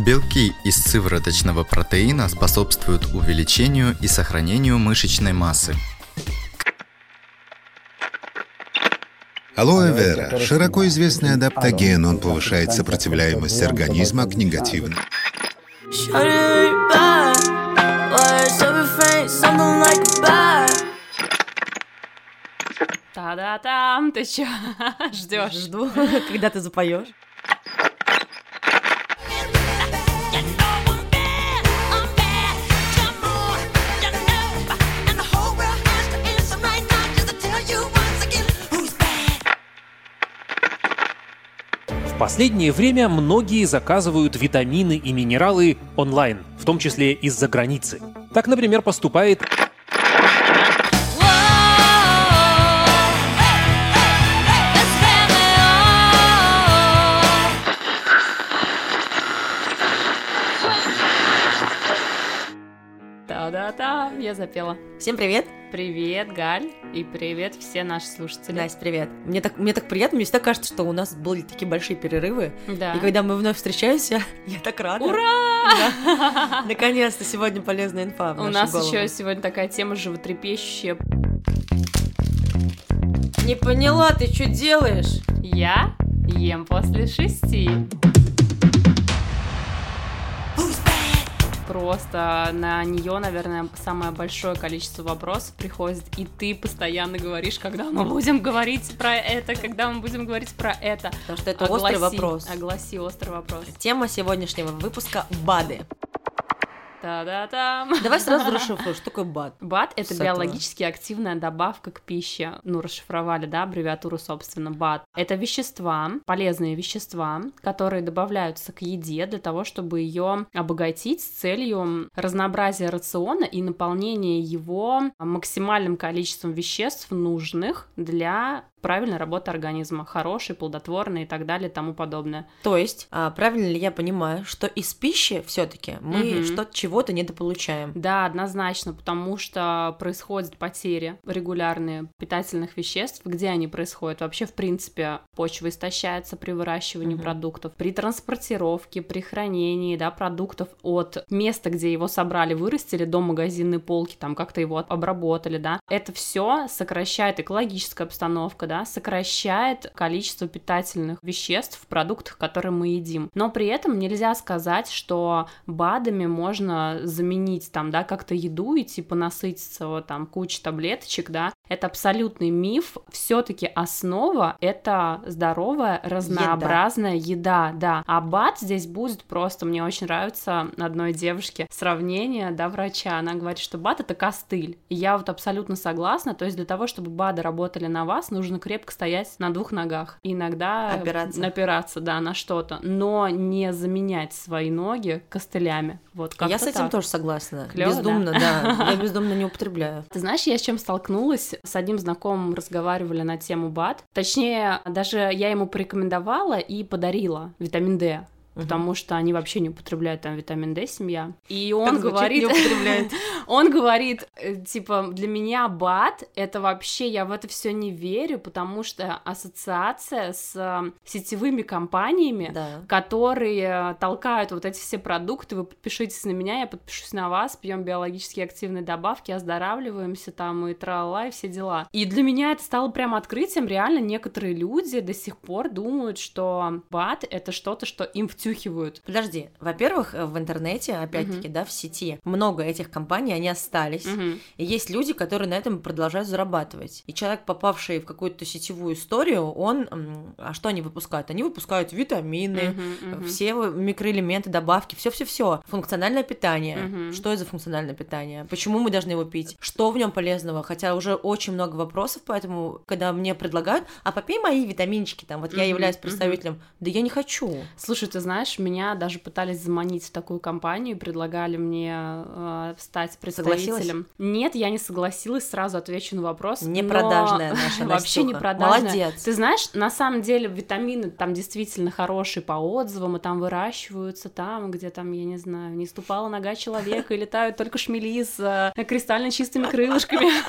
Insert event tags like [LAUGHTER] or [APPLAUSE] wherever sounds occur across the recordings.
Белки из сывороточного протеина способствуют увеличению и сохранению мышечной массы. Алоэ вера – широко известный адаптоген, он повышает сопротивляемость организма к негативным. Та-да-там, ты чё, [LAUGHS] ждешь? Жду, [LAUGHS] когда ты запоешь. Последнее время многие заказывают витамины и минералы онлайн, в том числе из-за границы. Так, например, поступает Та-да-та, я запела. Всем привет. Привет, Галь, и привет все наши слушатели. Настя, привет. Мне так, мне так приятно, мне всегда кажется, что у нас были такие большие перерывы. Да. И когда мы вновь встречаемся, [LAUGHS] я так рада. Ура! Да. [LAUGHS] Наконец-то сегодня полезная инфа У нас голову. еще сегодня такая тема животрепещущая. Не поняла, ты что делаешь? Я ем после шести. Просто на нее, наверное, самое большое количество вопросов приходит, и ты постоянно говоришь, когда мы будем говорить про это, когда мы будем говорить про это. Потому что это острый Огласи, вопрос. Огласи острый вопрос. Тема сегодняшнего выпуска – БАДы. Та-да-там. Давай сразу [LAUGHS] расшифруем, что такое БАД. БАД — это С этого. биологически активная добавка к пище. Ну, расшифровали, да, аббревиатуру, собственно, БАД. Это вещества, полезные вещества, которые добавляются к еде для того, чтобы ее обогатить с целью разнообразия рациона и наполнения его максимальным количеством веществ, нужных для правильной работы организма, хорошей, плодотворной и так далее и тому подобное. То есть, а, правильно ли я понимаю, что из пищи все таки мы Мгм. что-то чего-то недополучаем? Да, однозначно, потому что происходят потери регулярные питательных веществ. Где они происходят? Вообще, в принципе, почва истощается при выращивании Мгм. продуктов, при транспортировке, при хранении да, продуктов от места, где его собрали, вырастили, до магазинной полки, там как-то его обработали, да. Это все сокращает экологическая обстановка, да, сокращает количество питательных веществ в продуктах, которые мы едим. Но при этом нельзя сказать, что БАДами можно заменить там, да, как-то еду и типа насытиться вот, там кучей таблеточек, да. Это абсолютный миф. Все-таки основа это здоровая, разнообразная еда. да. А БАД здесь будет просто, мне очень нравится одной девушке сравнение, да, врача. Она говорит, что БАД это костыль. И я вот абсолютно согласна. То есть для того, чтобы БАДы работали на вас, нужно крепко стоять на двух ногах. Иногда Опираться. напираться, да, на что-то, но не заменять свои ноги костылями. Вот как я с этим тоже согласна. Клёво, бездумно, да? Я [LAUGHS] бездумно не употребляю. Ты знаешь, я с чем столкнулась? С одним знакомым разговаривали на тему БАД. Точнее, даже я ему порекомендовала и подарила витамин D. Потому что они вообще не употребляют там витамин D, семья. И он звучит, говорит, [LAUGHS] он говорит, э, типа, для меня БАД это вообще, я в это все не верю, потому что ассоциация с э, сетевыми компаниями, Да. которые толкают вот эти все продукты, вы подпишитесь на меня, я подпишусь на вас, пьем биологически активные добавки, оздоравливаемся там и тра и все дела. И для меня это стало прям открытием, реально некоторые люди до сих пор думают, что БАД это что-то, что им втюхивают. Подожди, во-первых, э, в интернете, опять-таки, да, в сети, много этих компаний, они остались. Мгм. И есть люди, которые на этом продолжают зарабатывать. И человек, попавший в какую-то сетевую историю, он... А что они выпускают? Они выпускают витамины, Мгм, мгм. все микроэлементы, добавки, все-все-все. Функциональное питание. Мгм. Что это за функциональное питание? Почему мы должны его пить? Что в нем полезного? Хотя уже очень много вопросов, поэтому, когда мне предлагают, а попей мои витаминчики, там, вот я Мгм, являюсь представителем, да я не хочу. Слушай, ты знаешь, меня даже пытались заманить в такую компанию, предлагали мне э, стать представителем. Нет, я не согласилась, сразу отвечу на вопрос. Не продажная наша [LAUGHS] Вообще не продажная. Молодец. Ты знаешь, на самом деле витамины там действительно хорошие по отзывам, и там выращиваются там, где там, я не знаю, не ступала нога человека, и [LAUGHS] летают только шмели с э, кристально чистыми крылышками. [LAUGHS]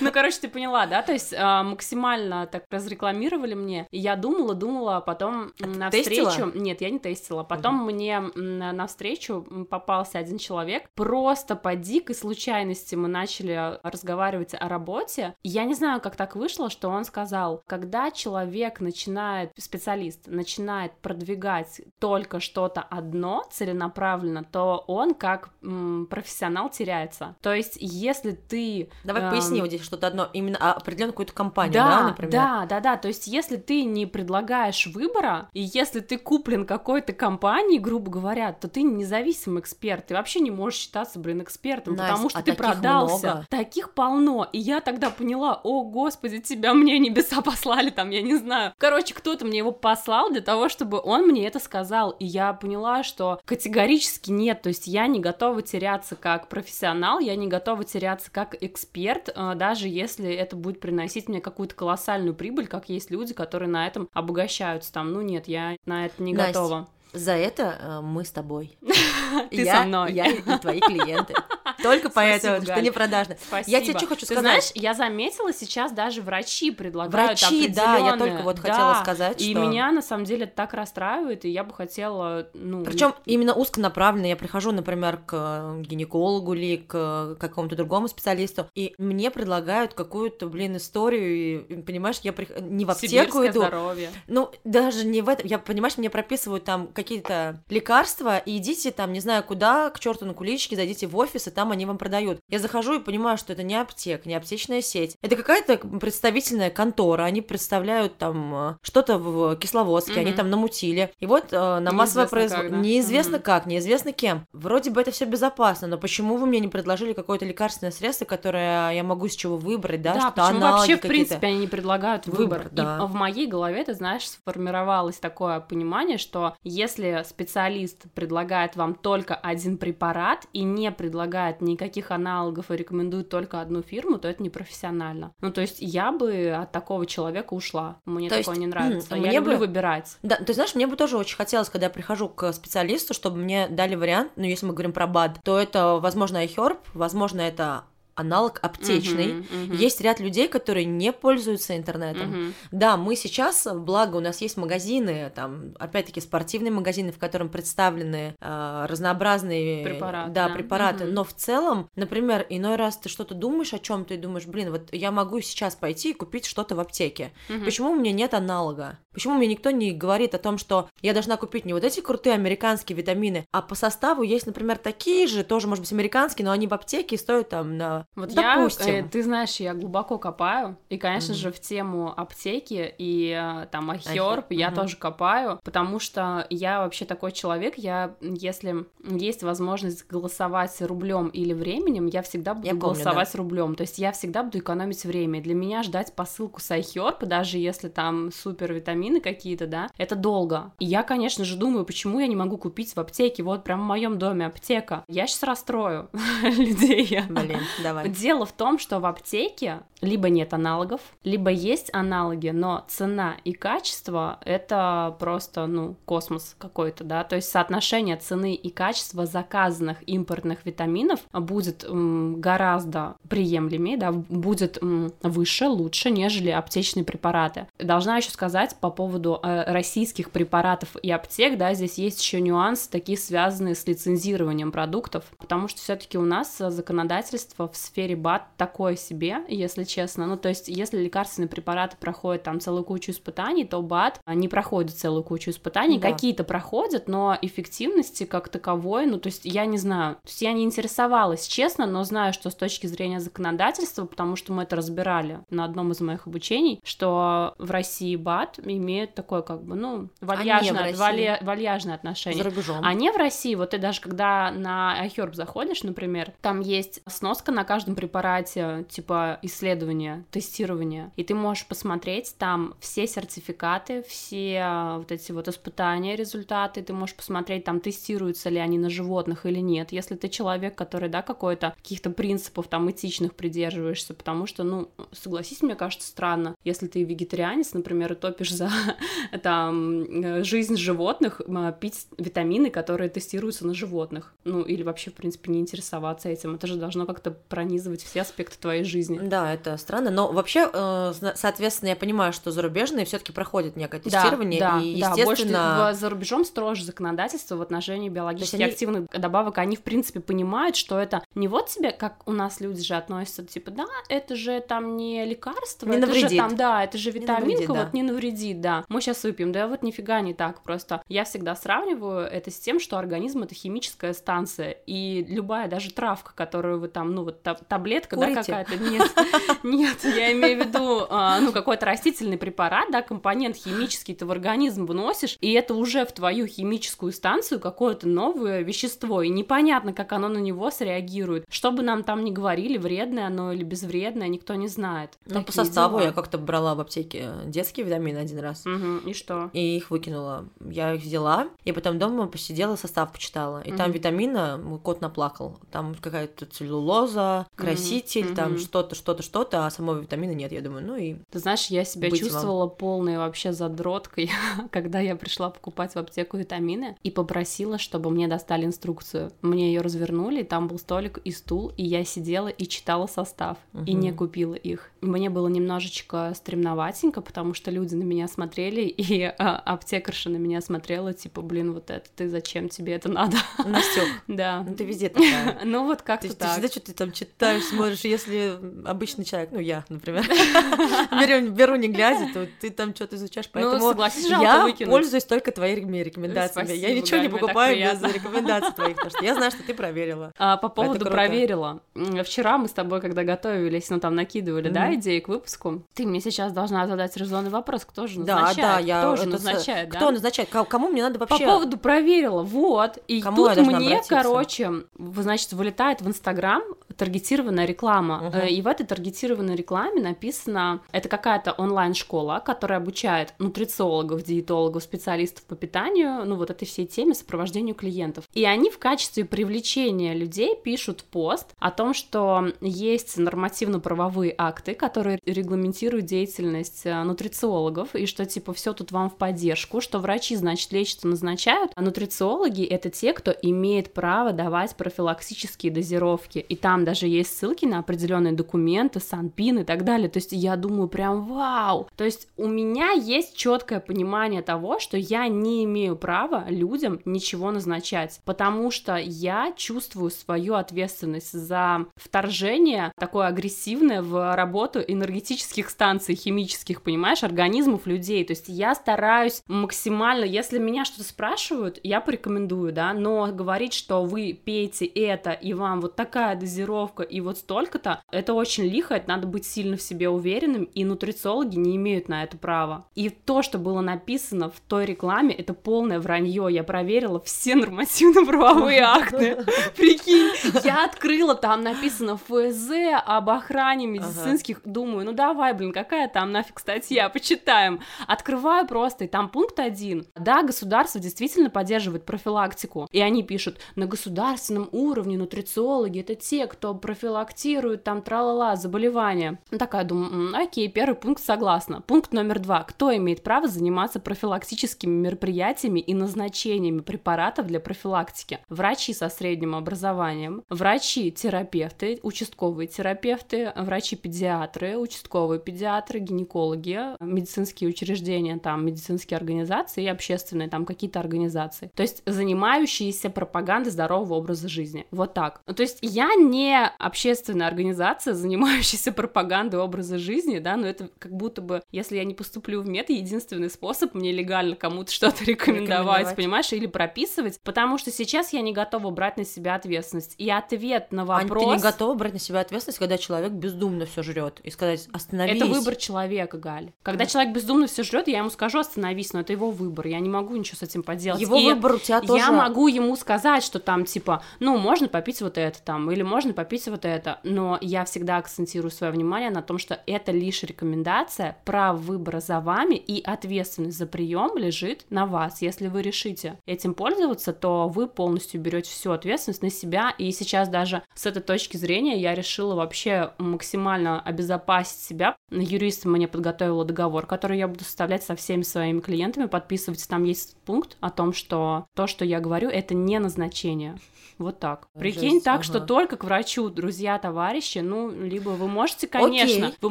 Ну, короче, ты поняла, да? То есть э, максимально так разрекламировали мне. Я думала, думала, а потом м, на встречу... Нет, нет, я не тестила. Потом угу. мне на встречу попался один человек, просто по дикой случайности мы начали разговаривать о работе. Я не знаю, как так вышло, что он сказал, когда человек начинает, специалист, начинает продвигать только что-то одно целенаправленно, то он как м, профессионал теряется. То есть, если ты... Давай эм... поясни вот здесь что-то одно, именно определенную какую-то компанию, да, да, например? Да, да, да, то есть, если ты не предлагаешь выбора, и если ты куплен какой-то компанией, грубо говоря, то ты независимый эксперт, ты вообще не можешь считаться, блин, экспертом, Настя, потому что а ты продался. Много. Таких полно, и я тогда поняла, о, господи, тебя мне небеса послали, там, я не знаю. Короче, кто-то мне его послал для того, чтобы он мне это сказал, и я поняла, что категорически нет, то есть я не готова теряться как профессионал, я не готова теряться как эксперт, э, даже если это будет приносить мне какую-то колоссальную прибыль, как есть люди, которые на этом обогащаются, там, ну нет, я на это не Настя, готова. За это э, мы с тобой. [LAUGHS] [LAUGHS] Ты я, со мной. Я и твои клиенты. [LAUGHS] Только поэтому, что не продажно. Спасибо. Я тебе что хочу сказать. Ты знаешь, я заметила сейчас даже врачи предлагают Врачи, да, я только вот да, хотела сказать, и меня на самом деле так расстраивает, и я бы хотела, ну... Причем именно узконаправленно я прихожу, например, к гинекологу или к какому-то другому специалисту, и мне предлагают какую-то, блин, историю, и, понимаешь, я при... не в аптеку Сибирское иду. здоровье. Ну, даже не в этом, я, понимаешь, мне прописывают там какие-то лекарства, и идите там, не знаю куда, к черту на куличке, зайдите в офис, и там они вам продают. Я захожу и понимаю, что это не аптека, не аптечная сеть. Это какая-то представительная контора, они представляют там э, что-то в Кисловодске, mm-hmm. они там намутили. И вот э, на массовое производство... Да? Неизвестно mm-hmm. как, неизвестно кем. Вроде бы это все безопасно, но почему вы мне не предложили какое-то лекарственное средство, которое я могу с чего выбрать, да? Да, почему вообще, в принципе, они не предлагают выбор? выбор да. И в моей голове, ты знаешь, сформировалось такое понимание, что если специалист предлагает вам только один препарат и не предлагает никаких аналогов и рекомендует только одну фирму, то это непрофессионально. Ну, то есть я бы от такого человека ушла. Мне то такое есть, не нравится. Мне я люблю бы... выбирать. Да, ты знаешь, мне бы тоже очень хотелось, когда я прихожу к специалисту, чтобы мне дали вариант, ну, если мы говорим про БАД, то это, возможно, iHerb, возможно, это аналог аптечный. Uh-huh, uh-huh. Есть ряд людей, которые не пользуются интернетом. Uh-huh. Да, мы сейчас, благо, у нас есть магазины, там, опять-таки, спортивные магазины, в котором представлены э, разнообразные Препарат, да, да. препараты. Uh-huh. Но в целом, например, иной раз ты что-то думаешь о чем то и думаешь, блин, вот я могу сейчас пойти и купить что-то в аптеке. Uh-huh. Почему у меня нет аналога? Почему мне никто не говорит о том, что я должна купить не вот эти крутые американские витамины, а по составу есть, например, такие же, тоже, может быть, американские, но они в аптеке стоят там на вот Допустим. я, э, ты знаешь, я глубоко копаю, и, конечно mm-hmm. же, в тему аптеки и э, там ахерб я mm-hmm. тоже копаю, потому что я вообще такой человек, я, если есть возможность голосовать рублем или временем, я всегда буду я помню, голосовать да. рублем, то есть я всегда буду экономить время, для меня ждать посылку с iHerb, даже если там супер витамины какие-то, да, это долго, и я, конечно же, думаю, почему я не могу купить в аптеке, вот прям в моем доме аптека, я сейчас расстрою [LAUGHS] людей. Блин, да Давай. Дело в том, что в аптеке либо нет аналогов, либо есть аналоги, но цена и качество — это просто, ну, космос какой-то, да, то есть соотношение цены и качества заказанных импортных витаминов будет м, гораздо приемлемее, да, будет м, выше, лучше, нежели аптечные препараты. Должна еще сказать по поводу э, российских препаратов и аптек, да, здесь есть еще нюансы, такие связанные с лицензированием продуктов, потому что все-таки у нас законодательство в сфере БАТ такое себе, если честно. Ну, то есть, если лекарственные препараты проходят там целую кучу испытаний, то БАТ не проходит целую кучу испытаний. Да. Какие-то проходят, но эффективности как таковой, ну, то есть, я не знаю. То есть, я не интересовалась, честно, но знаю, что с точки зрения законодательства, потому что мы это разбирали на одном из моих обучений, что в России БАТ имеет такое, как бы, ну, вальяжное, вали, вальяжное отношение. За рубежом. А не в России. Вот ты даже когда на iHerb заходишь, например, там есть сноска на каждом препарате, типа исследования, тестирования, и ты можешь посмотреть там все сертификаты, все а, вот эти вот испытания, результаты, ты можешь посмотреть там, тестируются ли они на животных или нет, если ты человек, который, да, какой-то каких-то принципов там этичных придерживаешься, потому что, ну, согласись, мне кажется, странно, если ты вегетарианец, например, и топишь за [LAUGHS] там э, жизнь животных, м, пить витамины, которые тестируются на животных. Ну, или вообще, в принципе, не интересоваться этим. Это же должно как-то пронизывать все аспекты твоей жизни. Да, это странно, но вообще, э, соответственно, я понимаю, что зарубежные все-таки проходят некое тестирование, да, и, да, больше естественно, в- за рубежом строже законодательство в отношении биологически они- активных добавок. Они, в принципе, понимают, что это не вот тебе, как у нас люди же относятся, типа, да, это же там не лекарство, Не это же навредит. там, да, это же Не витаминка, навредит, да. вот не навредит, да. Мы сейчас выпьем, да, вот нифига не так просто. Я всегда сравниваю это с тем, что организм это химическая станция, и любая даже травка, которую вы там, ну вот та- таблетка, да, Курите? какая-то, нет, [LAUGHS] нет, я имею в виду, а, ну, какой-то растительный препарат, да, компонент химический ты в организм вносишь, и это уже в твою химическую станцию какое-то новое вещество, и непонятно, как оно на него среагирует. Что бы нам там ни говорили, вредное оно или безвредное, никто не знает. ну, по составу дела. я как-то брала в аптеке детские витамины один раз. Мгм, и что? И их выкинула. Я их взяла, и потом дома посидела, состав почитала. И там Мгм. витамина, кот наплакал. Там какая-то целлюлоза, краситель, там мгм. что-то, что-то, что-то, а самого витамина нет. Я думаю, ну и Ты знаешь, я себя Быть вам. чувствовала полной вообще задроткой, [LAUGHS] когда я пришла покупать в аптеку витамины и попросила, чтобы мне достали инструкцию. Мне ее развернули, там был столик и стул, и я сидела и читала состав, и не купила их. Мне было немножечко стремноватенько, потому что люди на меня смотрели, [LAUGHS] и а, аптекарша на меня смотрела, типа, блин, вот это ты зачем тебе это надо? Настёк. [LAUGHS] Да. Ну ты везде такая. Ну вот Ты, как-то ты так. всегда что-то там читаешь, смотришь, если обычный человек, ну я, например, [LAUGHS] беру, беру не глядя, то ты там что-то изучаешь, Ну, поэтому согласись, жалко я выкинуть. пользуюсь только твоими рекомендациями. я Спасибо, ничего не покупаю без рекомендаций твоих, потому что я знаю, что ты проверила. А, по поводу проверила. Вчера мы с тобой, когда готовились, ну там накидывали, да, Мгм. идеи к выпуску. Ты мне сейчас должна задать резонный вопрос, кто же Да, назначает? да, я кто же с- назначает, да? Кто назначает? Ко- Кому мне надо По вообще? поводу проверила, вот. И Кому я тут мне, обратиться? короче, значит, вылетает в Инстаграм таргетированная реклама. Э, И в этой таргетированной рекламе написано, это какая-то онлайн-школа, которая обучает нутрициологов, диетологов, специалистов по питанию, ну вот этой всей теме сопровождению клиентов. И они в качестве привлечения людей пишут пост о том, что есть нормативно-правовые акты, которые регламентируют деятельность э, нутрициологов, и что типа все тут вам в поддержку, что врачи, значит, лечат и назначают, а нутрициологи это те, кто имеет право давать профилактические дозировки. И там даже есть ссылки на определенные документы, санпин и так далее. То есть я думаю, прям вау. То есть у меня есть четкое понимание того, что я не имею права людям ничего назначать, потому что я чувствую свою ответственность за вторжение такое агрессивное в работу энергетических станций, химических, понимаешь, организмов людей. То есть я стараюсь максимально, если меня что-то спрашивают, я порекомендую, да, но говорить, что вы пейте это, и вам вот такая дозировка, и вот столько-то, это очень лихо, это надо быть сильно в себе уверенным, и нутрициологи не имеют на это права. И то, что было написано в той рекламе, это полное вранье. Я проверила все [LAUGHS] нормативно-правовые акты. [LAUGHS] Прикинь, я открыла, там написано ФЗ об охране медицинских. Думаю, ну давай, блин, какая там нафиг статья, почитаем. Открываю просто, и там пункт один. Да, государство действительно поддерживает профилактику. И они пишут, на государственном уровне нутрициологи это те, кто профилактирует там тра-ла-ла заболевания. Ну, такая, думаю, «М, окей, первый пункт согласна. Пункт номер два. Кто имеет право заниматься профилактическими мероприятиями и назначениями препаратов для профилактики? Врачи со средним образованием, врачи-терапевты, участковые терапевты, врачи-педиатры, участковые педиатры, гинекологи, медицинские учреждения, там, медицинские организации и общественные, там, какие-то организации. То есть занимающиеся пропагандой здорового образа жизни. Вот так. Ну, То есть я не общественная организация, занимающаяся пропагандой образа жизни, да, но это как будто бы, если я не поступлю в мед, единственный способ мне легально кому-то что-то рекомендовать, Рекомендовать. понимаешь, или прописывать, потому что сейчас я не готова брать на себя ответственность. И ответ на вопрос... ты не готова брать на себя ответственность, когда человек бездумно все жрет и сказать остановись. Это выбор человека, Галь. Когда человек бездумно все жрет, я ему скажу остановись, но это его выбор. Я не могу ничего с этим поделать. Его И выбор у тебя тоже. Я могу ему сказать, что там типа, ну можно попить вот это там, или можно попить попить вот это, но я всегда акцентирую свое внимание на том, что это лишь рекомендация, право выбора за вами и ответственность за прием лежит на вас. Если вы решите этим пользоваться, то вы полностью берете всю ответственность на себя, и сейчас даже с этой точки зрения я решила вообще максимально обезопасить себя. Юрист мне подготовила договор, который я буду составлять со всеми своими клиентами, подписывать. Там есть пункт о том, что то, что я говорю, это не назначение. Вот так. Прикинь Жесть, так, ага. что только к врачу, друзья, товарищи, ну, либо вы можете, конечно, Окей. вы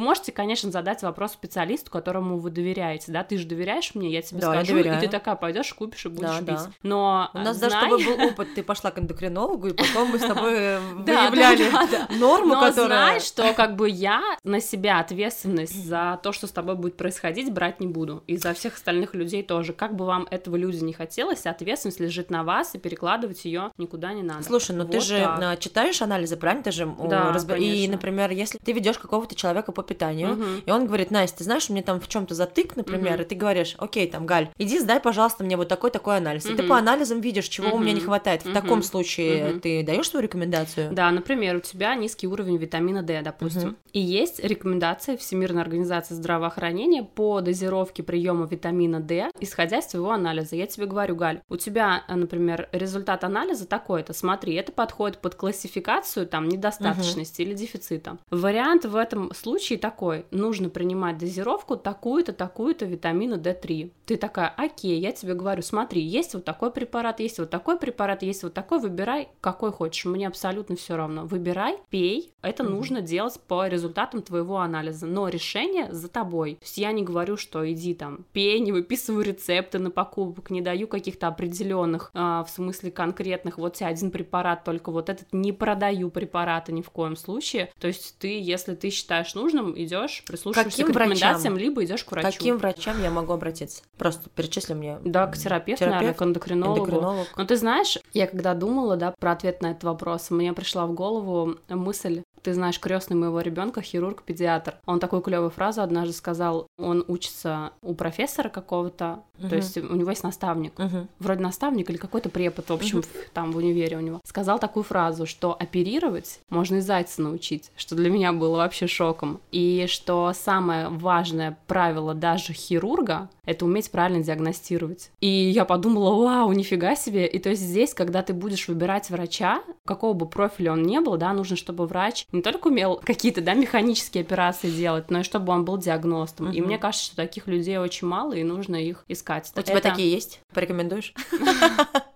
можете, конечно, задать вопрос специалисту, которому вы доверяете, да, ты же доверяешь мне, я тебе Да, скажу, доверяю. и ты такая пойдешь, купишь и будешь Да, пить. да. Но У нас знай- даже с тобой был опыт, ты пошла к эндокринологу, и потом мы с тобой э, [LAUGHS] выявляли норму, Но которая... знай, что как бы я на себя ответственность за то, что с тобой будет происходить, брать не буду. И за всех остальных людей тоже. Как бы вам этого люди не хотелось, ответственность лежит на вас, и перекладывать ее никуда не надо. Слушай, ну ты же а, читаешь анализы, правильно? Ты же Да, разба- И, например, если ты ведешь какого-то человека по питанию, Мгм. и он говорит, Настя, ты знаешь, меня там в чем-то затык, например, Мгм. и ты говоришь, окей, там, Галь, иди сдай, пожалуйста, мне вот такой-такой анализ. И ты по анализам видишь, чего у меня не хватает. В Мгм. таком случае Мгм. ты даешь свою рекомендацию? Да, например, у тебя низкий уровень витамина D, допустим. Мгм. И есть рекомендации Всемирной организации здравоохранения по дозировке приема витамина D, исходя из твоего анализа. Я тебе говорю, Галь, у тебя, например, результат анализа такой-то, смотри, это подходит под классификацию там недостаточности или дефицита. Вариант в этом случае такой, нужно принимать дозировку такую-то, такую-то витамина D3. Ты такая, окей, я тебе говорю, смотри, есть вот такой препарат, есть вот такой препарат, есть вот такой, выбирай, какой хочешь, мне абсолютно все равно. Выбирай, пей, это Мгм. нужно делать по результатам твоего анализа, но решение за тобой. То есть я не говорю, что иди там, пей, не выписываю рецепты на покупок, не даю каких-то определенных, в смысле конкретных, вот тебе один препарат, только вот этот не продаю препараты ни в коем случае. То есть ты, если ты считаешь нужным, идешь, прислушиваешься Каким к рекомендациям, врачам? либо идешь к врачу. Каким врачам я могу обратиться? Просто перечисли мне. Да, к терапевту, наверное, Терапевт, к эндокринологу. Эндокринолог. Но ты знаешь, я когда думала, да, про ответ на этот вопрос, мне пришла в голову мысль, ты знаешь, крестный моего ребенка хирург-педиатр. Он такую клевую фразу однажды сказал. Он учится у профессора какого-то, Мгм. то есть у него есть наставник. Мгм. Вроде наставник или какой-то препод, в общем, в- там в универе у него. Сказал такую фразу, что оперировать можно и зайца научить, что для меня было вообще шоком. И что самое важное правило даже хирурга — это уметь правильно диагностировать. И я подумала, вау, нифига себе. И то есть здесь, когда ты будешь выбирать врача, какого бы профиля он ни был, да, нужно, чтобы врач не только умел какие-то, да, механические операции делать, но и чтобы он был диагностом. И Мгм. мне кажется, что таких людей очень мало, и нужно их искать. У тебя Это- такие есть? Порекомендуешь? [LAUGHS]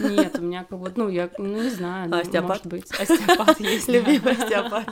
Нет, у меня как будто, ну, я ну, не знаю, ну, Остеопат? может быть, остеопат есть. Любимый остеопат.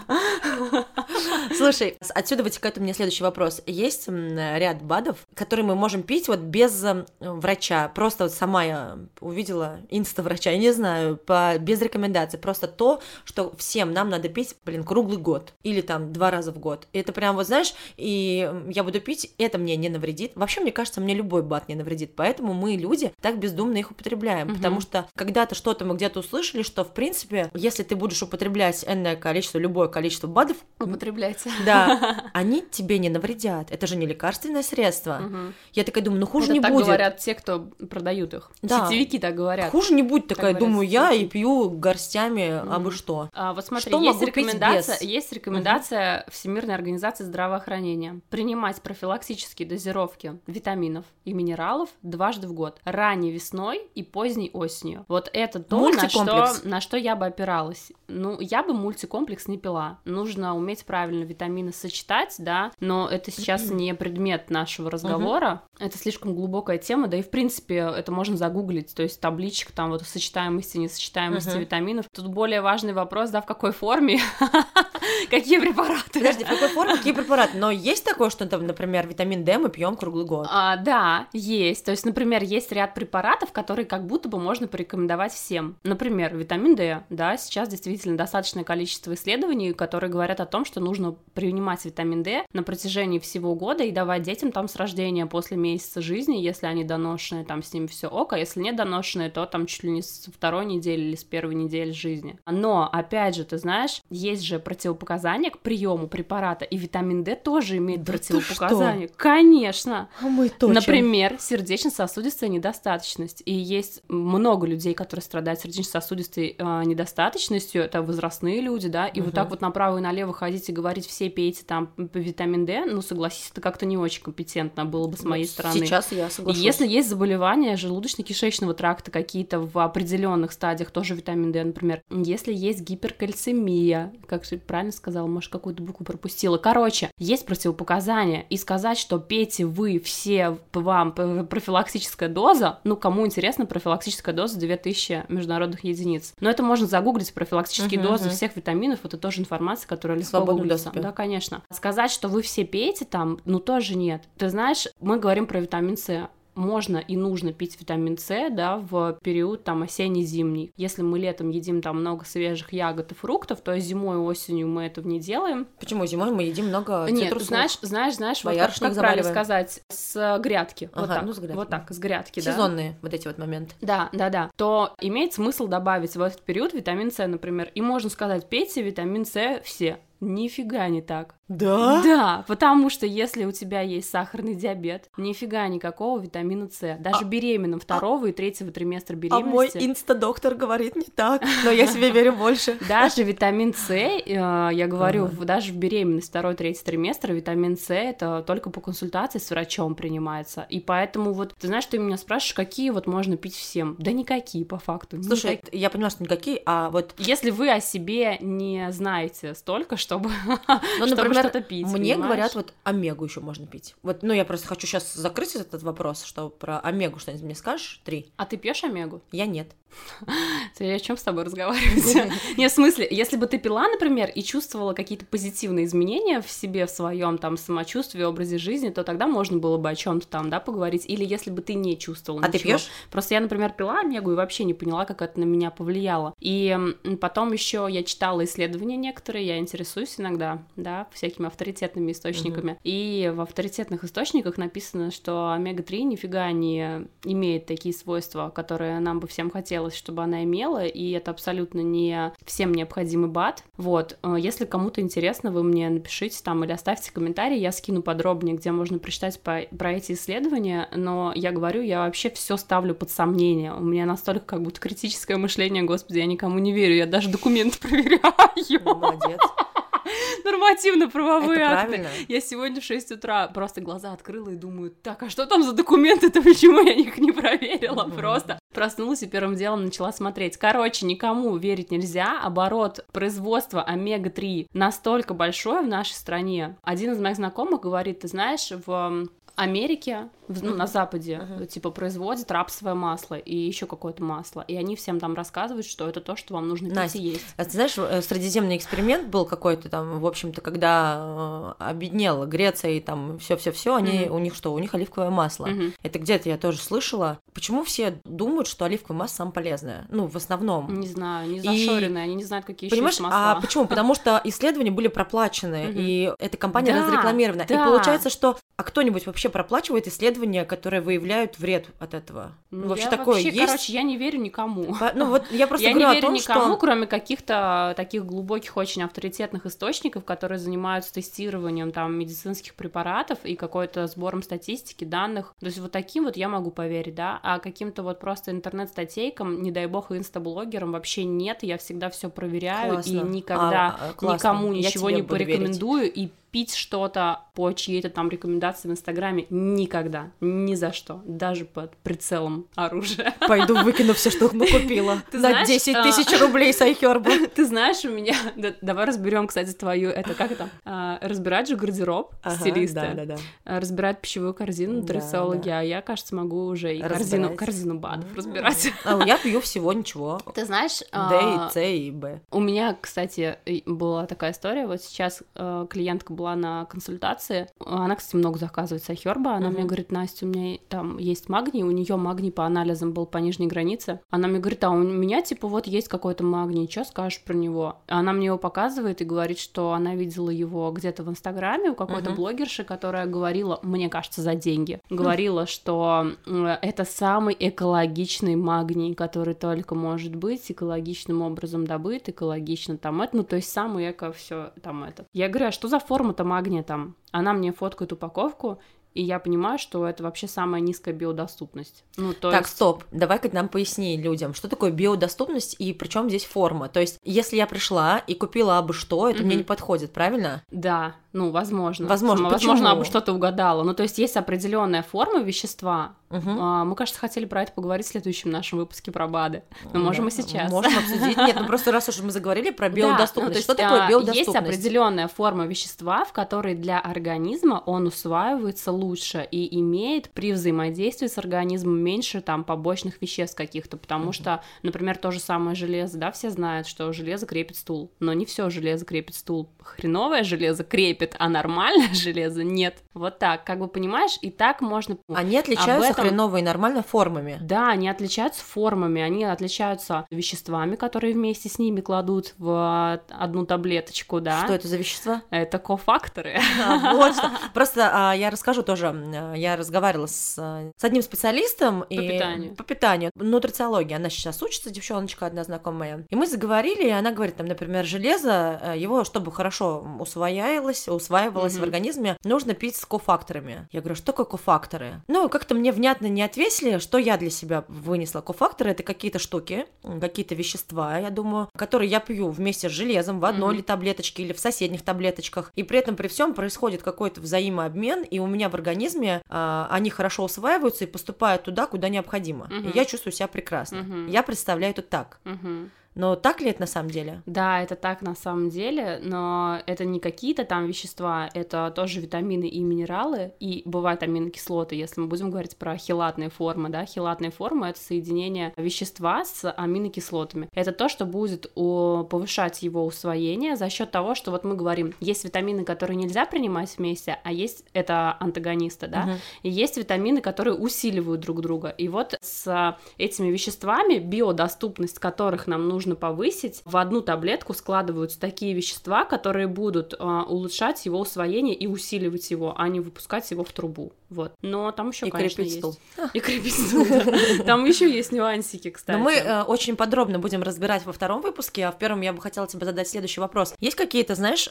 Слушай, отсюда вытекает у меня следующий вопрос. Есть ряд БАДов, которые мы можем пить вот без м, врача. Просто вот сама я увидела инста-врача, я не знаю, по, без рекомендаций. Просто то, что всем нам надо пить, блин, круглый год. Или там два раза в год. И это прям вот, знаешь, и я буду пить, это мне не навредит. Вообще, мне кажется, мне любой БАД не навредит. Поэтому мы, люди, так бездумно их употребляем. Мгм. Потому что когда-то что-то мы где-то услышали, что, в принципе, если ты будешь употреблять энное количество, любое количество БАДов, Употребляйте. да, [LAUGHS] они тебе не навредят. Это же не лекарственное средство. Мгм. Я такая думаю, ну хуже Это не так будет. говорят те, кто продают их. Да. Сетевики так говорят. Хуже не будет, такая говорят думаю я, и пью горстями, а бы что. А, вот смотри, Что есть рекомендация, есть рекомендация Всемирной организации здравоохранения принимать профилактические дозировки витаминов и минералов дважды в год, ранней весной и поздней осенью. Вот это то, на что, на что я бы опиралась. Ну, я бы мультикомплекс не пила. Нужно уметь правильно витамины сочетать, да, но это сейчас не предмет нашего разговора. Это слишком глубокая тема, да и в принципе это можно загуглить, то есть табличка там вот сочетаемости, несочетаемости Мгм. витаминов. Тут более важный вопрос, да, в какой форме, [LAUGHS] [LAUGHS] какие препараты. Подожди, в какой форме, какие препараты? Но есть такое, что там, например, витамин D мы пьем круглый год. А, да, есть. То есть, например, есть ряд препаратов, которые как будто бы можно порекомендовать всем. Например, витамин D, да, сейчас действительно достаточное количество исследований, которые говорят о том, что нужно принимать витамин D на протяжении всего года и давать детям там с рождения после месяца жизни, если они доношенные, там с ними все ок, а если не доношенные, то там чуть ли не с второй недели или с первой недели жизни. Но, опять же, ты знаешь, есть же противопоказания противопоказания к приему препарата, и витамин D тоже имеет Да противопоказания. Конечно. А мы точно. Например, сердечно-сосудистая недостаточность. И есть много людей, которые страдают сердечно-сосудистой э, недостаточностью. Это возрастные люди, да. И вот Мгм. так вот направо и налево ходить и говорить, все пейте там витамин D, ну, согласись, это как-то не очень компетентно было бы с моей Вот стороны. Сейчас я И соглашусь. если есть заболевания желудочно-кишечного тракта какие-то в определенных стадиях, тоже витамин D, например, если есть гиперкальцемия, как же правильно сказала, может, какую-то букву пропустила. Короче, есть противопоказания, и сказать, что пейте вы все, вам профилактическая доза, ну, кому интересно, профилактическая доза 2000 международных единиц. Но это можно загуглить, профилактические Мгм, дозы мгм. всех витаминов, это тоже информация, которая легко свободном гуглится. Да, конечно. Сказать, что вы все пейте там, ну, тоже нет. Ты знаешь, мы говорим про витамин С можно и нужно пить витамин С, да, в период там осенне-зимний. Если мы летом едим там много свежих ягод и фруктов, то зимой и осенью мы этого не делаем. Почему зимой мы едим много Нет, цитрусовых? знаешь, знаешь, знаешь, вот как, как правильно сказать, с грядки. вот Ага, так, ну, с грядки, вот да. так, с грядки, да. Сезонные вот эти вот моменты. Да, да, да. То имеет смысл добавить в этот период витамин С, например. И можно сказать, пейте витамин С все. Нифига не так. Да? Да, потому что если у тебя есть сахарный диабет, нифига никакого витамина С. Даже беременным второго и третьего триместра А мой беременности. инстадоктор говорит не так, но я себе [LAUGHS] верю больше. Даже витамин С, э, я говорю, даже в беременность второй, третий триместр витамин С это только по консультации с врачом принимается. И поэтому вот, ты знаешь, ты меня спрашиваешь, какие вот можно пить всем? Да никакие, по факту. Слушай, я понимаю, что никакие, а вот, Если вы о себе не знаете столько, чтобы, [LAUGHS] ну, например, что-то пить, мне понимаешь? говорят, вот омегу еще можно пить. Вот, ну, я просто хочу сейчас закрыть этот вопрос, что про омегу что-нибудь мне скажешь? Три. А ты пьешь омегу? Я нет. [LAUGHS] Ты о чем с тобой разговаривать? [LAUGHS] Не, в смысле, если бы ты пила, например, и чувствовала какие-то позитивные изменения в себе, в своем там самочувствии, образе жизни, то тогда можно было бы о чем-то там, да, поговорить. Или если бы ты не чувствовала А ты пьешь? Просто я, например, пила омегу и вообще не поняла, как это на меня повлияло. И потом еще я читала исследования некоторые, я интересуюсь иногда, да, всякими авторитетными источниками. И в авторитетных источниках написано, что омега-3 нифига не имеет такие свойства, которые нам бы всем хотелось, чтобы она имела, и это абсолютно не всем необходимый БАД. Вот, э, если кому-то интересно, вы мне напишите там или оставьте комментарий, я скину подробнее, где можно прочитать по- про эти исследования, но я говорю, я вообще все ставлю под сомнение. У меня настолько как будто критическое мышление, господи, я никому не верю, я даже документы [LAUGHS] проверяю. Молодец. [LAUGHS] Нормативно-правовые акты. Я сегодня в 6 утра просто глаза открыла и думаю, так, а что там за документы-то, [LAUGHS] почему я их не проверила? Просто проснулась и первым делом начала смотреть. Короче, никому верить нельзя. Оборот производства омега-3 настолько большой в нашей стране. Один из моих знакомых говорит, ты знаешь, в Америке, ну, на Западе, Мгм. типа, производят рапсовое масло и еще какое-то масло. И они всем там рассказывают, что это то, что вам нужно пить Настя, и есть. А ты знаешь, э, средиземный эксперимент был какой-то там, в общем-то, когда э, объединела Греция и там все, все, все, они Мгм. у них что, у них оливковое масло. Мгм. Это где-то я тоже слышала. Почему все думают, что оливковое масло самое полезное? Ну, в основном. Не знаю, не И- зашоренные, они не знают, какие еще Понимаешь, есть масла. а почему? Потому что исследования были проплачены, и эта компания Да, разрекламирована. И получается, что а кто-нибудь вообще проплачивает исследования, которые выявляют вред от этого? Ну, вообще я такое вообще, есть? короче, я не верю никому. По- Ну вот я просто я не говорю о верю том, никому, что кроме каких-то таких глубоких, очень авторитетных источников, которые занимаются тестированием там медицинских препаратов и какой-то сбором статистики, данных. То есть вот таким вот я могу поверить, да, а каким-то вот просто интернет-статейкам, не дай бог, инстаблогерам вообще нет, я всегда все проверяю Классно. и никогда А, а, классно. никому Я ничего не буду верить. порекомендую и пить что-то по чьей-то там рекомендации в Инстаграме никогда, ни за что, даже под прицелом оружия. [LAUGHS] пойду выкину все, что накупила. [LAUGHS] Ты На знаешь, 10 а, тысяч [LAUGHS] рублей с iHerb. Ты знаешь, у меня... да- давай разберем, кстати, твою... Это как это? А, разбирать же гардероб стилисты. Да, да, да. А, Разбирать пищевую корзину Да, да. а я, кажется, могу уже и корзину, Разбирать. корзину БАДов разбирать. А я пью всего ничего. Ты знаешь, Д, а, и С, и Б. у меня, кстати, была такая история. Вот сейчас клиентка была была на консультации, она, кстати, много заказывает с Айхерба, она Мгм. мне говорит, Настя, у меня там есть магний, у нее магний по анализам был по нижней границе. Она мне говорит, а у меня, типа, вот есть какой-то магний, что скажешь про него? Она мне его показывает и говорит, что она видела его где-то в Инстаграме у какой-то Мгм. блогерши, которая говорила, мне кажется, за деньги, говорила, что м, это самый экологичный магний, который только может быть, экологичным образом добыт, экологично там это, ну, то есть самый эко все там это. Я говорю, а что за форма-то магния там? Она мне фоткает упаковку, и я понимаю, что это вообще самая низкая биодоступность. Ну, то так, есть... стоп, давай-ка нам поясни людям, что такое биодоступность и при чем здесь форма. То есть, если я пришла и купила абы что, это мне Мгм. не подходит, правильно? Да, ну, возможно. Возможно, Возможно, почему? я бы что-то угадала. Ну, то есть есть определенная форма вещества. Мгм. А, Мы, кажется, хотели про это поговорить в следующем нашем выпуске про БАДы. Но можем и Да, сейчас. Можем обсудить. Нет, ну просто раз уж мы заговорили про Да, биодоступность. ну, то есть, что такое а, биодоступность? Есть определенная форма вещества, в которой для организма он усваивается лучше и имеет при взаимодействии с организмом меньше там побочных веществ каких-то, потому что, например, то же самое железо, да, все знают, что железо крепит стул, но не все железо крепит стул. Хреновое железо крепит, а нормальное [LAUGHS] железо нет. Вот так, как бы понимаешь, и так можно... Они отличаются Об этом- хреново и нормально формами. Да, они отличаются формами, они отличаются веществами, которые вместе с ними кладут в одну таблеточку, да. Что это за вещества? Это кофакторы. [LAUGHS] А, Вот что. Просто а, я расскажу тоже. а, Я разговаривала с, а, с одним специалистом По и- питанию. По питанию. Нутрициология. Она сейчас учится, девчоночка одна знакомая. И мы заговорили, и она говорит, там, например, железо, э, его, чтобы хорошо усваивалось Мгм. в организме, нужно пить с кофакторами. Я говорю, что такое кофакторы? Ну, как-то мне внятно не ответили, что я для себя вынесла. Кофакторы — это какие-то штуки, какие-то вещества, я думаю, которые я пью вместе с железом в одной Мгм. или таблеточке, или в соседних таблеточках. И при этом при всем происходит какой-то взаимообмен, и у меня в организме а, они хорошо усваиваются и поступают туда, куда необходимо. Мгм. И я чувствую себя прекрасно. Мгм. Я представляю это так. Мгм. Но так ли это на самом деле? Да, это так на самом деле, но это не какие-то там вещества, это тоже витамины и минералы, и бывают аминокислоты, если мы будем говорить про хилатные формы, да, хилатные формы — это соединение вещества с аминокислотами. Это то, что будет повышать его усвоение за счет того, что вот мы говорим, есть витамины, которые нельзя принимать вместе, а есть это антагонисты, да, Мгм. и есть витамины, которые усиливают друг друга. И вот с этими веществами, биодоступность которых нам нужно повысить, в одну таблетку складываются такие вещества, которые будут а, улучшать его усвоение и усиливать его, а не выпускать его в трубу. Вот. Но там еще, И конечно, крепить есть. стул. [LAUGHS] И крепить стул, да. Там еще есть нюансики, кстати. Но мы э, очень подробно будем разбирать во втором выпуске, а в первом я бы хотела тебе задать следующий вопрос. Есть какие-то, знаешь,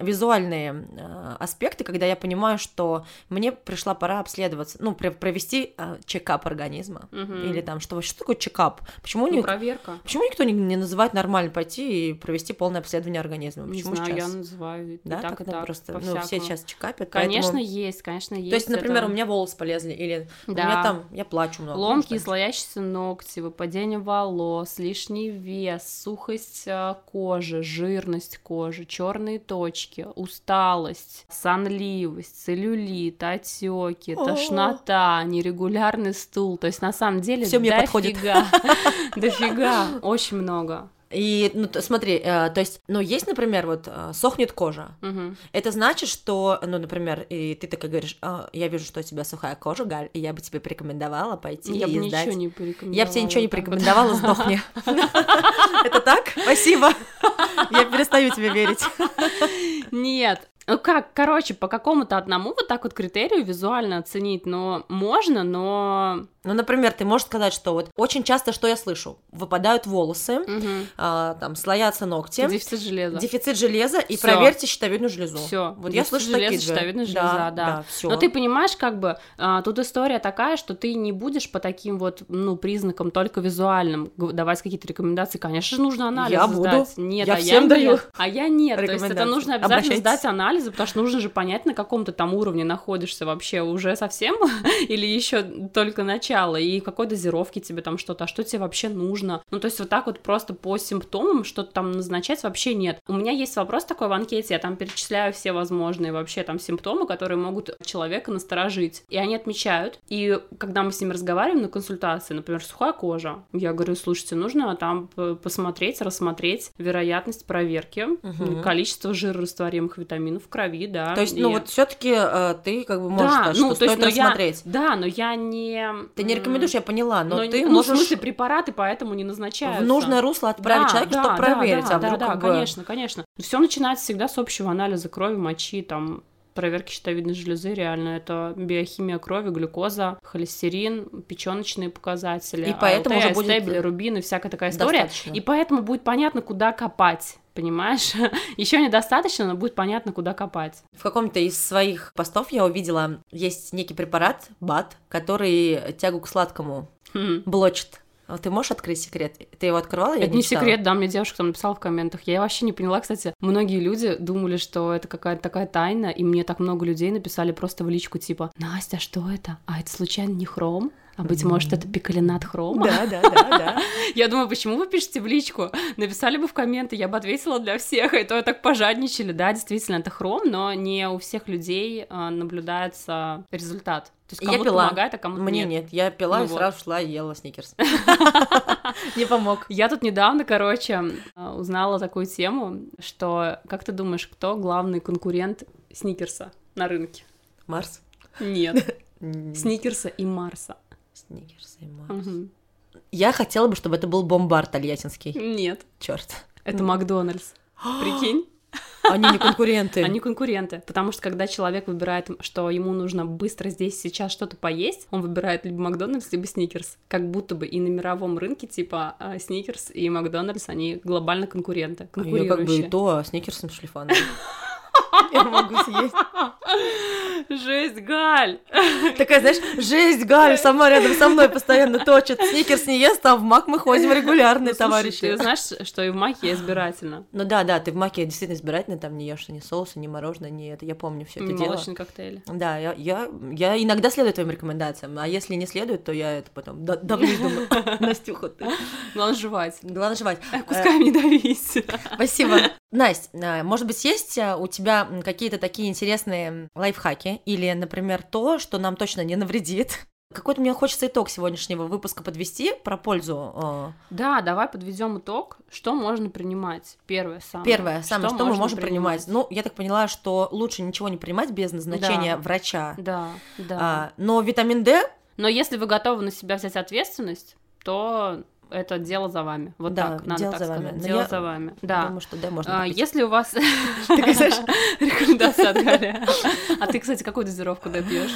визуальные э, аспекты, когда я понимаю, что мне пришла пора обследоваться, ну, пр- провести э, чекап организма? Или там, что, что такое чекап? Почему, Ну, не, проверка. почему никто не, не называет нормально пойти и провести полное обследование организма? Не Почему знаю, сейчас? я называю Да, так, так, так, просто, ну, все сейчас чекапят, Конечно, поэтому- есть, конечно, есть. То есть, например, это- у меня волосы полезли, или у Да. меня там, я плачу много. что? слоящиеся ногти, выпадение волос, лишний вес, сухость а, кожи, жирность кожи, черные точки, усталость, сонливость, целлюлит, отеки, тошнота, нерегулярный стул. То есть на самом деле Всё мне подходит. [LAUGHS] дофига, очень много. И, ну, смотри, э, то есть, ну, есть, например, вот э, сохнет кожа. Мгм. Это значит, что, ну, например, и ты такая говоришь, «А, я вижу, что у тебя сухая кожа, Галь, и я бы тебе порекомендовала пойти Я бы и ничего сдать. не порекомендовала. Я бы тебе ничего не порекомендовала, сдохни. [LAUGHS] Это так? Спасибо. Я перестаю тебе верить. Нет. Ну как, короче, по какому-то одному вот так вот критерию визуально оценить, но можно, но... Ну, например, ты можешь сказать, что вот очень часто, что я слышу, выпадают волосы, Мгм. а, там, слоятся ногти, Дефицит железа. дефицит железа, и Всё. проверьте щитовидную железу. Все. Вот я слышу такие же. щитовидная железа, да. все. Но ты понимаешь, как бы, а, тут история такая, что ты не будешь по таким вот, ну, признакам только визуальным давать какие-то рекомендации. Конечно же, нужно анализы Я буду. сдать. Нет, Я а всем я даю. А я нет. То есть это нужно обязательно сдать анализы, потому что нужно же понять, на каком ты там уровне находишься вообще уже совсем [LAUGHS] или еще только начало, и какой дозировки тебе там что-то, а что тебе вообще нужно. Ну, то есть вот так вот просто по симптомам что-то там назначать вообще нет. У меня есть вопрос такой в анкете, я там перечисляю все возможные вообще там симптомы, которые могут человека насторожить. И они отмечают. И когда мы с ними разговариваем на консультации, например, сухая кожа, я говорю, слушайте, нужно там посмотреть, рассмотреть вероятность проверки, Мгм. количество жирорастворимых витаминов в крови, да. То есть, ну и- вот все-таки ты как бы можешь да, сказать, ну, что то есть, стоит но я, рассмотреть. да, но я не... Ты не рекомендуешь, я поняла, но но ты ну, можешь в смысле, препараты поэтому не назначаются. в нужное русло отправить Да, человека, да, чтобы да, проверить, да, а да, вдруг да, как бы- конечно, конечно. Все начинается всегда с общего анализа крови, мочи, там, проверки щитовидной железы, реально, это биохимия крови, глюкоза, холестерин, печеночные показатели, И поэтому АЛТ, уже будет АСТ, билирубин и всякая такая история. Достаточно. И поэтому будет понятно, куда копать, понимаешь? [LAUGHS] Еще недостаточно, но будет понятно, куда копать. В каком-то из своих постов я увидела, есть некий препарат, БАТ, который тягу к сладкому Хм. блочит. А Ты можешь открыть секрет? Ты его открывала? Это не читала. секрет, да, мне девушка там написала в комментах. Я вообще не поняла, кстати, многие люди думали, что это какая-то такая тайна, и мне так много людей написали просто в личку, типа, Настя, что это? А это случайно не хром? А быть может, это пикалинат хрома? Да, да, да, да. [LAUGHS] Я думаю, почему вы пишете в личку? Написали бы в комменты, я бы ответила для всех, и то так пожадничали. Да, действительно, это хром, но не у всех людей а, наблюдается результат. То есть кому-то помогает, а кому-то Мне нет. нет, я пила Ну и вот. сразу шла и ела сникерс. [LAUGHS] Не помог. Я тут недавно, короче, а, узнала такую тему, что, как ты думаешь, кто главный конкурент Сникерса на рынке? Марс? Нет, [LAUGHS] Сникерса и Марса. Сникерс и Марс. Я хотела бы, чтобы это был бомбар тольяттинский. Нет, Черт. это Макдональдс. [GASPS] Прикинь? Они не конкуренты. Они конкуренты, потому что когда человек выбирает, что ему нужно быстро здесь сейчас что-то поесть, он выбирает либо Макдональдс, либо Сникерс. Как будто бы и на мировом рынке, типа, а, Сникерс и Макдональдс, они глобально конкуренты, А Я как бы и конкурирующие. то, а сникерсом шлифаном. [LAUGHS] Я могу съесть. Жесть, Галь! Такая, знаешь, жесть, Галя сама рядом со мной постоянно точит. Сникерс не ест, а в Мак мы ходим регулярно, Ну, слушай, товарищи. Ты знаешь, что и в маке избирательно. Ну да, да, ты в Маке действительно избирательный, там не ешь ни соуса, ни мороженое, ни это, я помню все это Не дело. молочные коктейли. Да, я, я, я иногда следую твоим рекомендациям, а если не следует, то я это потом да- давлюсь, думаю, [LAUGHS] Настюха, ты. Главное жевать. Главное жевать. Э, Кусками не давись. Спасибо. Настя, а, может быть, есть а, у тебя какие-то такие интересные лайфхаки или, например, то, что нам точно не навредит? [LAUGHS] Какой-то мне хочется итог сегодняшнего выпуска подвести про пользу. а, Да, давай подведем итог. Что можно принимать? Первое самое. Первое, самое, что, мы можно можем принимать? Ну, я так поняла, что лучше ничего не принимать без назначения Да. врача. Да, да. А, но витамин D, Но если вы готовы на себя взять ответственность, то это дело за вами. Вот Да, так, надо дело так за вами. сказать. Но Дело я за вами. Да. думаю, что D можно А, если у вас [LAUGHS] [LAUGHS] рекомендация от Галя. А ты, кстати, какую дозировку допьешь?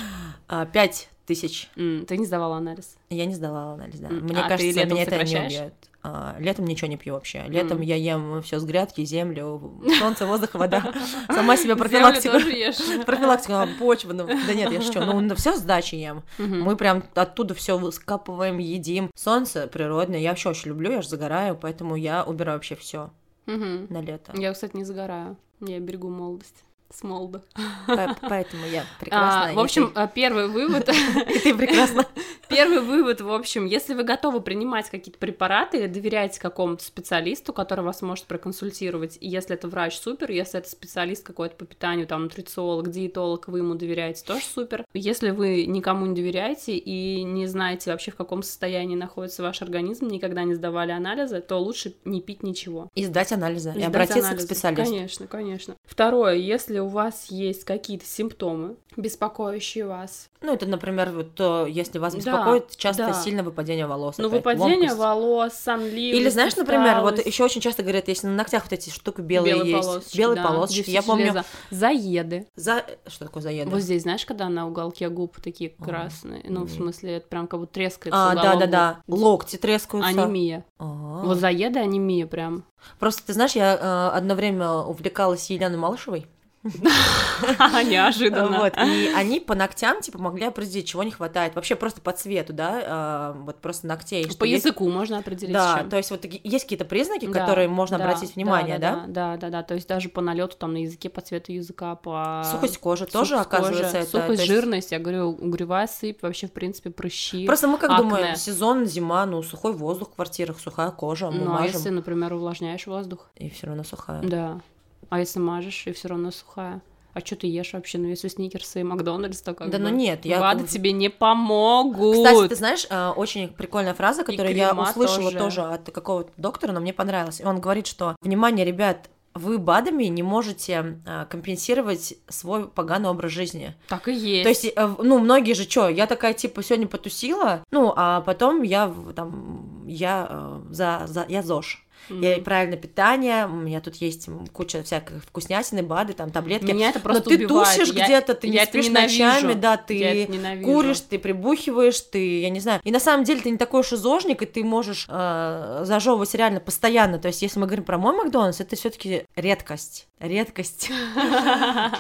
а, Пять тысяч. Ты не сдавала анализ? Я не сдавала анализ, да. Мне а кажется, меня это не убьет. А, летом ничего не пью вообще. Летом М. я ем все с грядки, землю, [LAUGHS] солнце, воздух, вода. [LAUGHS] Сама себе профилактику. [LAUGHS] Профилактику, а, почву. ну, Да нет, я шучу. Ну, все с дачи ем. Мы прям оттуда все скапываем, едим. Солнце природное. Я вообще очень люблю, я же загораю, поэтому я убираю вообще все на лето. Я, кстати, не загораю. Я берегу молодость. С молода. По- Поэтому я прекрасна. А, в общем, э, первый вывод. и ты прекрасна. Первый вывод, в общем, если вы готовы принимать какие-то препараты или доверяете какому-то специалисту, который вас может проконсультировать, и если это врач, супер, если это специалист какой-то по питанию, там, нутрициолог, диетолог, вы ему доверяете, тоже супер. Если вы никому не доверяете и не знаете вообще, в каком состоянии находится ваш организм, никогда не сдавали анализы, то лучше не пить ничего. И сдать анализы. И Сдать обратиться к анализы. специалисту. Конечно, конечно. Второе, если у вас есть какие-то симптомы, беспокоящие вас, Ну, это, например, вот то, если вас Да, беспокоит часто да. сильное выпадение волос. ну, опять, выпадение ломкость. волос, сонливость, Или знаешь, например, вот еще очень часто говорят, если на ногтях вот эти штуки белые, есть, полосочки, белые да, полосочки. Я помню, железа. заеды. за что такое заеды? Вот здесь, знаешь, когда на уголке губ такие А, красные, ну, в м. смысле, это прям как будто трескается А, да, уголок да, да. губ. Локти трескаются. Анемия. А. Вот заеды, анемия прям. Просто ты знаешь, я э, одно время увлекалась Еленой Малышевой. [LAUGHS] Неожиданно. Вот, и они по ногтям, типа, могли определить, чего не хватает. Вообще просто по цвету, да, э, вот просто ногтей. По языку можно определить, Да, то есть вот есть какие-то признаки, которые можно обратить внимание, да? Да, да, да. То есть даже по налету там на языке, по цвету языка, по Сухость кожи тоже, оказывается, это... сухость, жирность, я говорю, угревая сыпь, вообще, в принципе, прыщи. Просто мы как думаем, сезон, зима, ну, сухой воздух в квартирах, сухая кожа, мы Ну, а если, например, увлажняешь воздух? и все равно сухая. Да. А если мажешь, и все равно сухая? А что ты ешь вообще? Ну, если сникерсы и Макдональдс, то как Да бы... ну нет, я- БАДы тебе не помогут. Кстати, ты знаешь, э, очень прикольная фраза, которую я услышала тоже. тоже. от какого-то доктора, но мне понравилась. И он говорит, что, внимание, ребят, вы БАДами не можете а, компенсировать свой поганый образ жизни. Так и есть. То есть, э, ну, многие же, что, я такая, типа, сегодня потусила, ну, а потом я, там, я э, за, за, я ЗОЖ. Мгм. Я правильное питание, у меня тут есть куча всяких вкуснятины, БАДы, там, таблетки. Меня это просто Но ты убивает. тусишь Я- где-то, ты не я это спишь ненавижу. ночами, да, ты куришь, ты прибухиваешь, ты, я не знаю. И на самом деле ты не такой уж и зожник, и ты можешь э, зажевывать реально постоянно. То есть, если мы говорим про мой Макдональдс, это все-таки редкость. Редкость.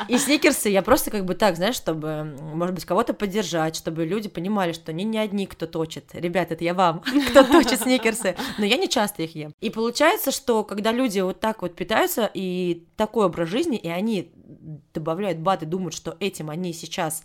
И сникерсы я просто как бы так, знаешь, чтобы, может быть, кого-то поддержать, чтобы люди понимали, что они не одни, кто точит. Ребят, это я вам, [LAUGHS] кто точит сникерсы. Но я не часто их ем. И получается, что когда люди вот так вот питаются, и такой образ жизни, и они добавляют БАДы, думают, что этим они сейчас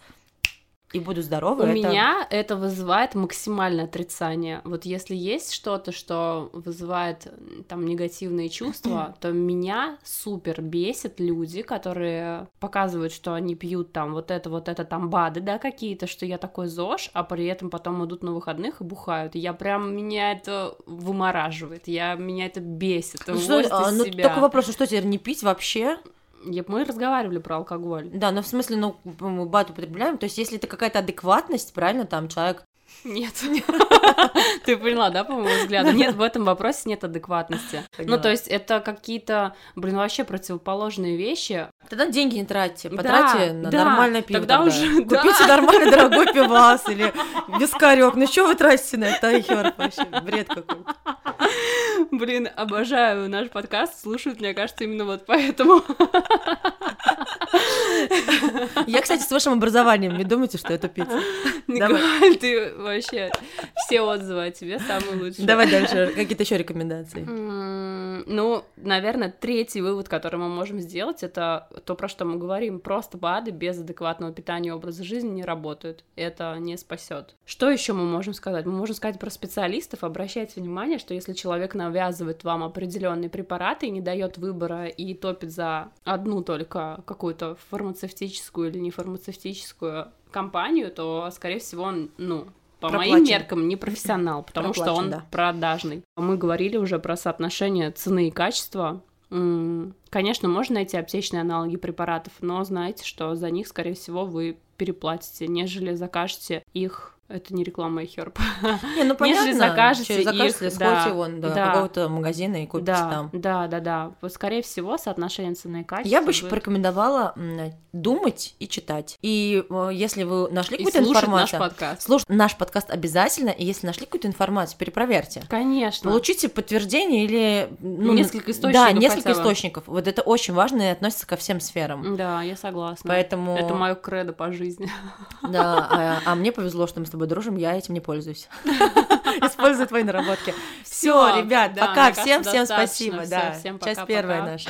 и будут здоровы, У это- меня это вызывает максимальное отрицание. Вот если есть что-то, что вызывает там негативные чувства, [CLEARS THROAT] то меня супер бесит люди, которые показывают, что они пьют там вот это, вот это, там БАДы, да, какие-то, что я такой ЗОЖ, а при этом потом идут на выходных и бухают. Я прям, меня это вымораживает, я, меня это бесит, Ну, что, а, ну, только вопрос, а что теперь не пить вообще? Мы разговаривали про алкоголь. Да, ну в смысле, ну мы БАД употребляем, то есть если это какая-то адекватность, правильно, там человек Нет. [LAUGHS] Ты поняла, да, по моему взгляду? Нет, в этом вопросе нет адекватности. Ну, то есть это какие-то, блин, вообще противоположные вещи. Тогда деньги не тратьте, Да, потратьте на да, нормальное пиво. тогда уже, да. Купите нормальный дорогой пивас или вискарек. Ну что вы тратите на это хер вообще? Бред какой-то. Блин, обожаю наш подкаст, слушают, мне кажется, именно вот поэтому. Я, кстати, с вашим образованием, не думайте, что я тупица. Николь, ты вообще все отзывы о тебе самые лучшие. Давай дальше, какие-то еще рекомендации. Ну, наверное, третий вывод, который мы можем сделать, это то, про что мы говорим. Просто БАДы без адекватного питания и образа жизни не работают. Это не спасет. Что еще мы можем сказать? Мы можем сказать про специалистов. Обращайте внимание, что если человек навязывает вам определенные препараты и не дает выбора и топит за одну только какую-то фармацевтическую или нефармацевтическую компанию, то, скорее всего, он, ну, по моим Проплачен. меркам, не профессионал, потому что Проплачен, он да. продажный. Мы говорили уже про соотношение цены и качества. Конечно, можно найти аптечные аналоги препаратов, но знаете, что за них, скорее всего, вы переплатите, нежели закажете их. Это не реклама Herb. Не, ну [LAUGHS] понятно. Нежели закажете Через закажете, их, сходите да, вон до да. какого-то магазина и купите Да, там. да, да, да. Вот, скорее всего, соотношение цены и качества. Я бы еще будет- порекомендовала м, думать и читать. И э, если вы нашли какую-то слушать наш информацию, подкаст. слушать наш подкаст обязательно, и если нашли какую-то информацию, перепроверьте. Конечно. Получите подтверждение или... ну, Несколько источников Да, несколько источников. Вот это очень важно и относится ко всем сферам. Да, я согласна. Поэтому... Это мое кредо по жизни. Да, а, а мне повезло, что мы с тобой дружим, я этим не пользуюсь. [LAUGHS] Использую твои наработки. Все, ребят, пока. Всем, всем спасибо. Да, часть первая наша.